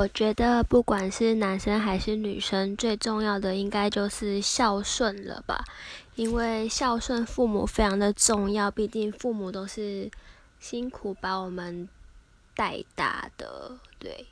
我觉得不管是男生还是女生最重要的应该就是孝顺了吧。因为孝顺父母非常的重要毕竟父母都是辛苦把我们带大的对。